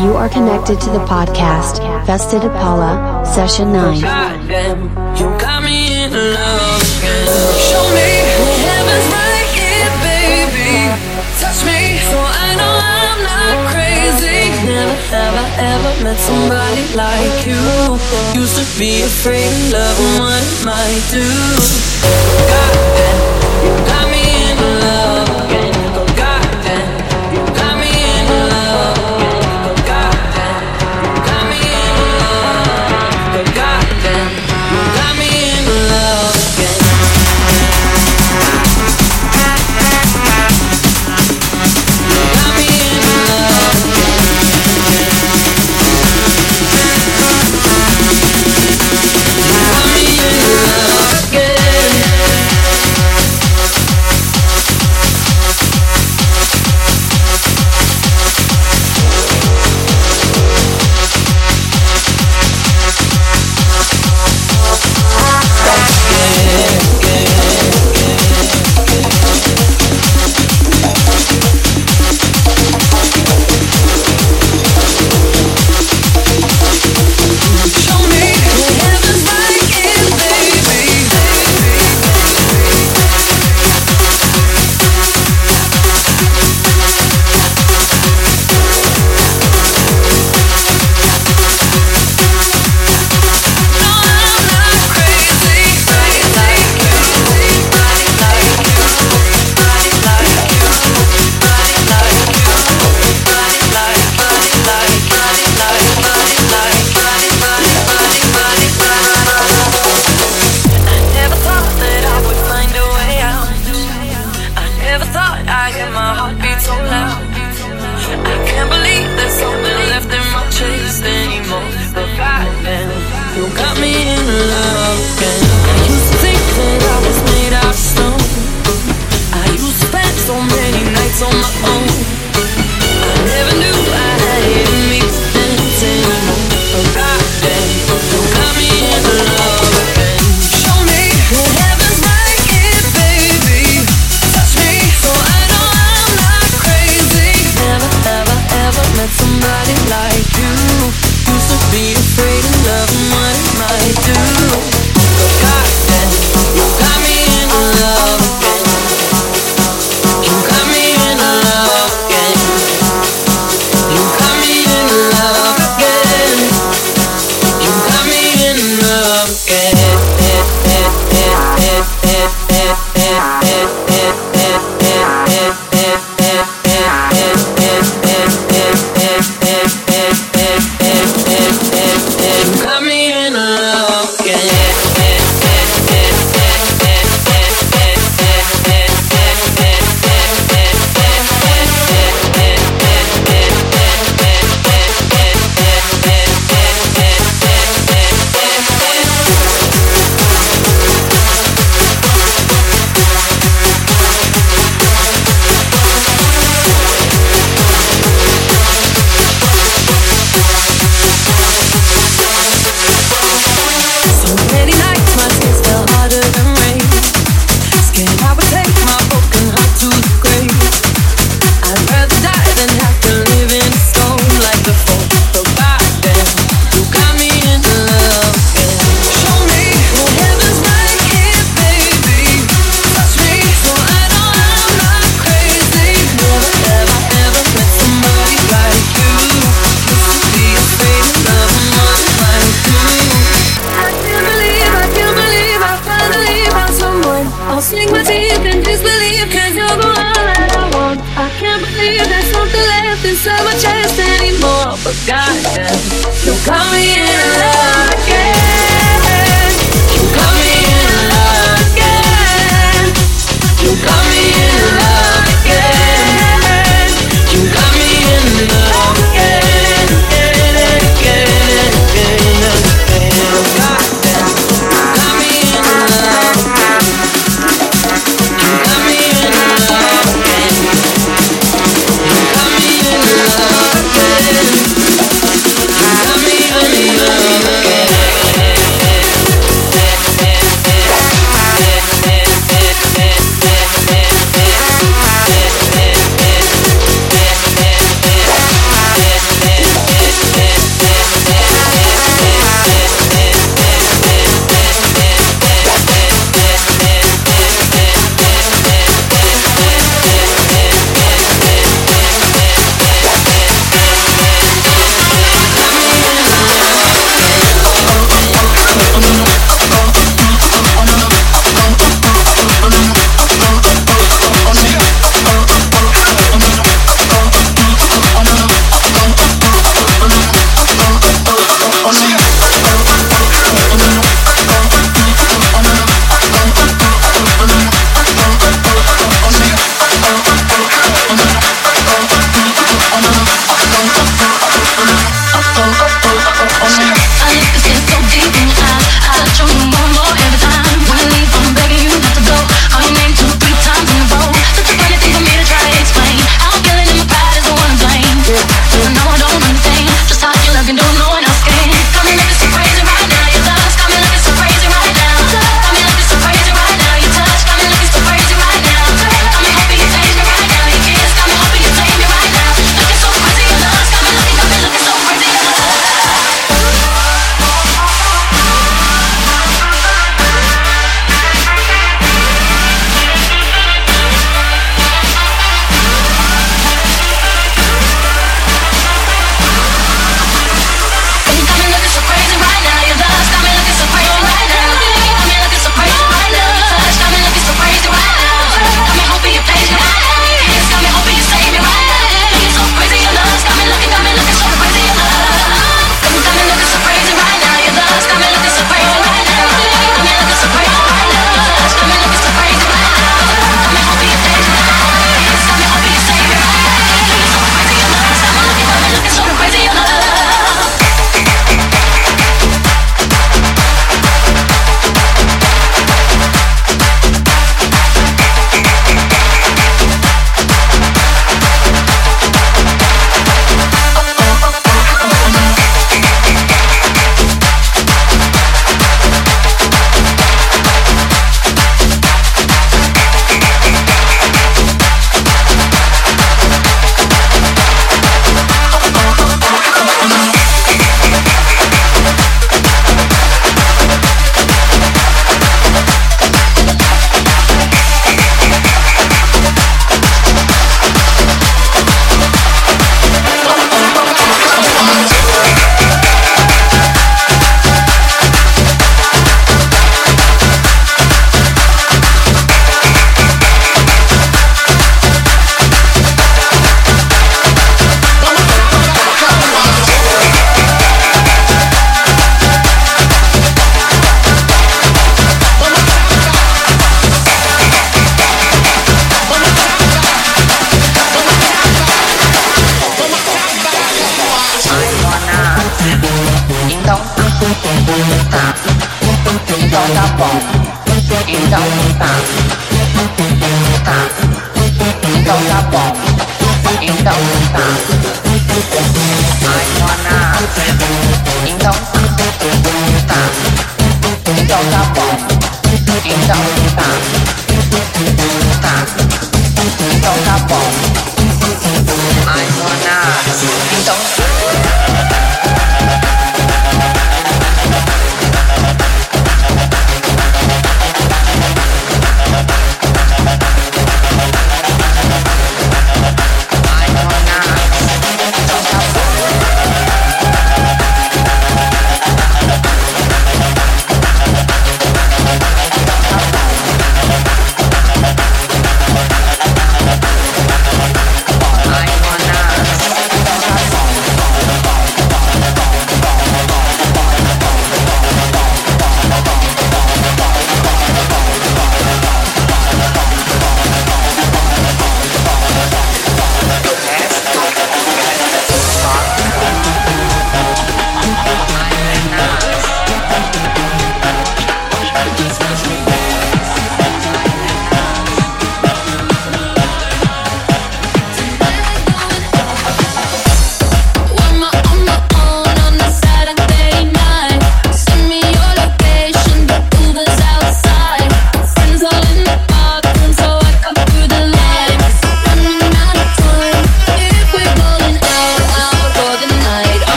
You are connected to the podcast, Festa da Paula, Session 9. You got me in love. Show me heaven's right here, baby. Touch me so I know I'm not crazy. Never, ever, ever met somebody like you. Used to be afraid of love and what it might do. You got me in love again.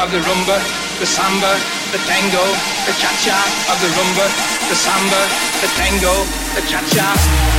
Of the rumba, the samba, the tango, the cha-cha of the rumba, the samba, the tango, the cha-cha.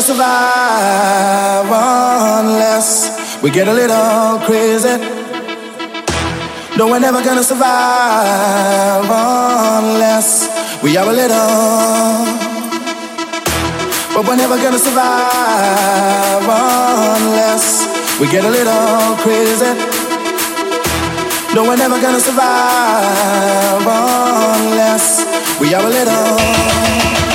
Gonna survive unless we get a little crazy. No, we're never gonna survive unless we are a little. But we're never gonna survive unless we get a little crazy. No, we're never gonna survive unless we are a little.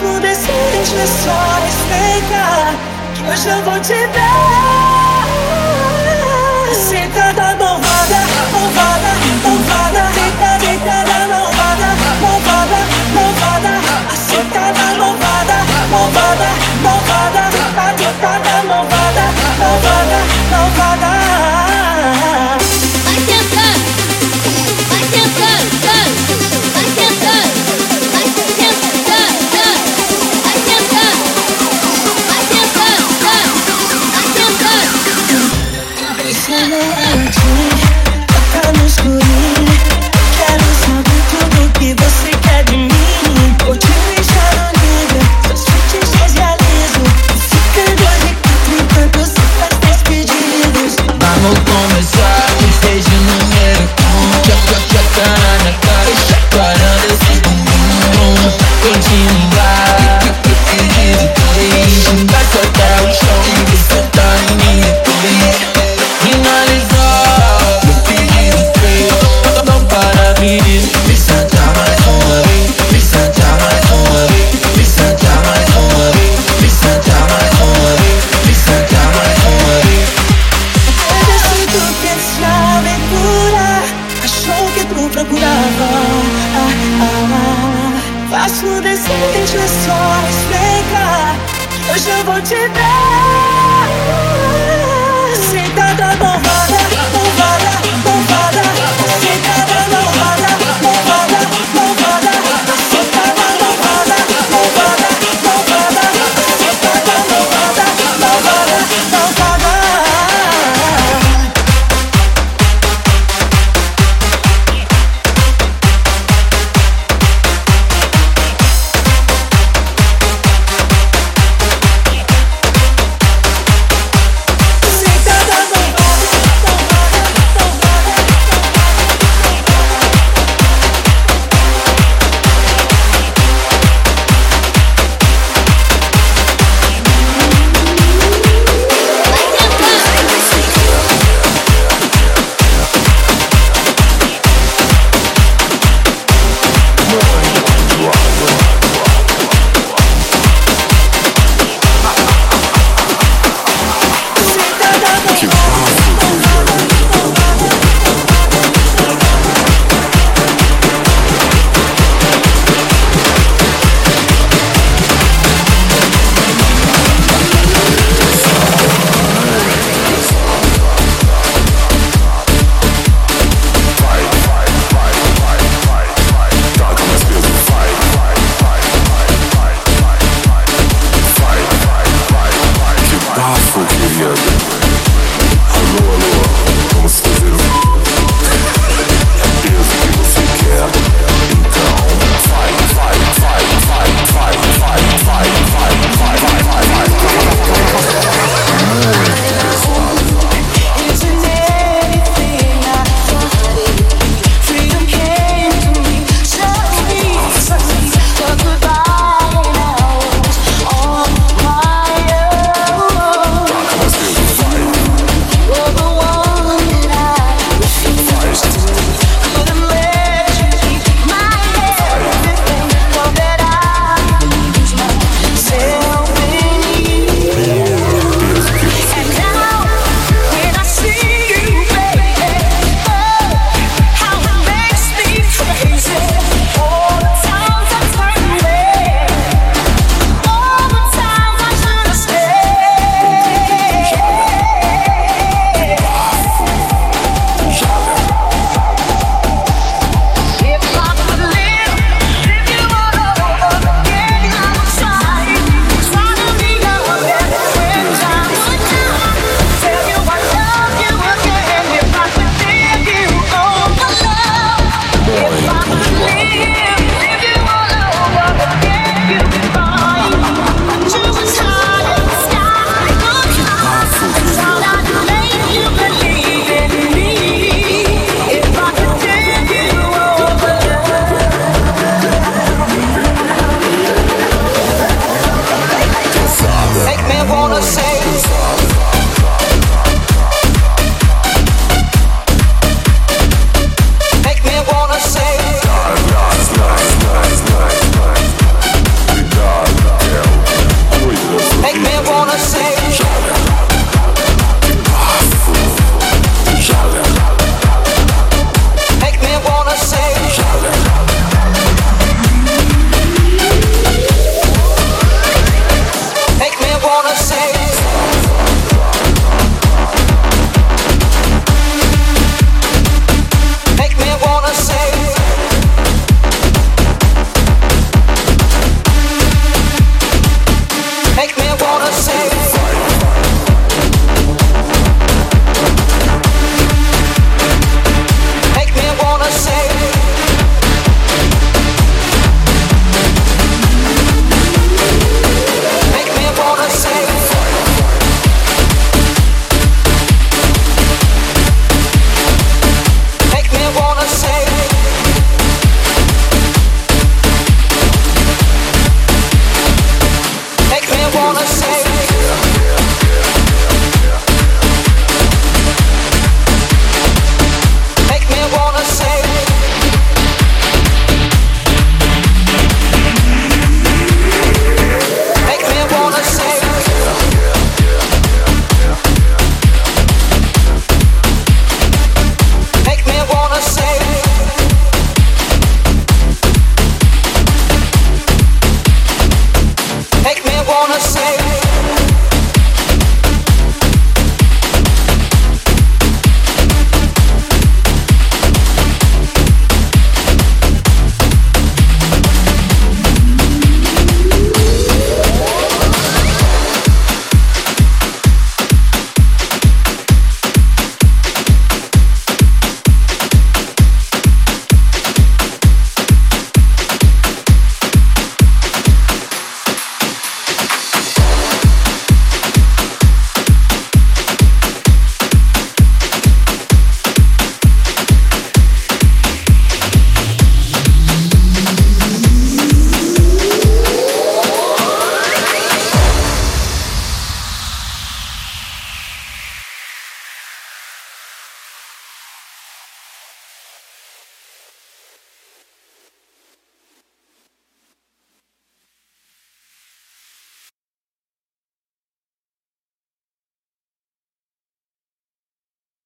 mesmo decide só respeita Que hoje eu vou te dar Sentada malvada, malvada, malvada Deita, deitada malvada, malvada, malvada Sentada malvada, malvada, malvada Deitada, deitada malvada, malvada, malvada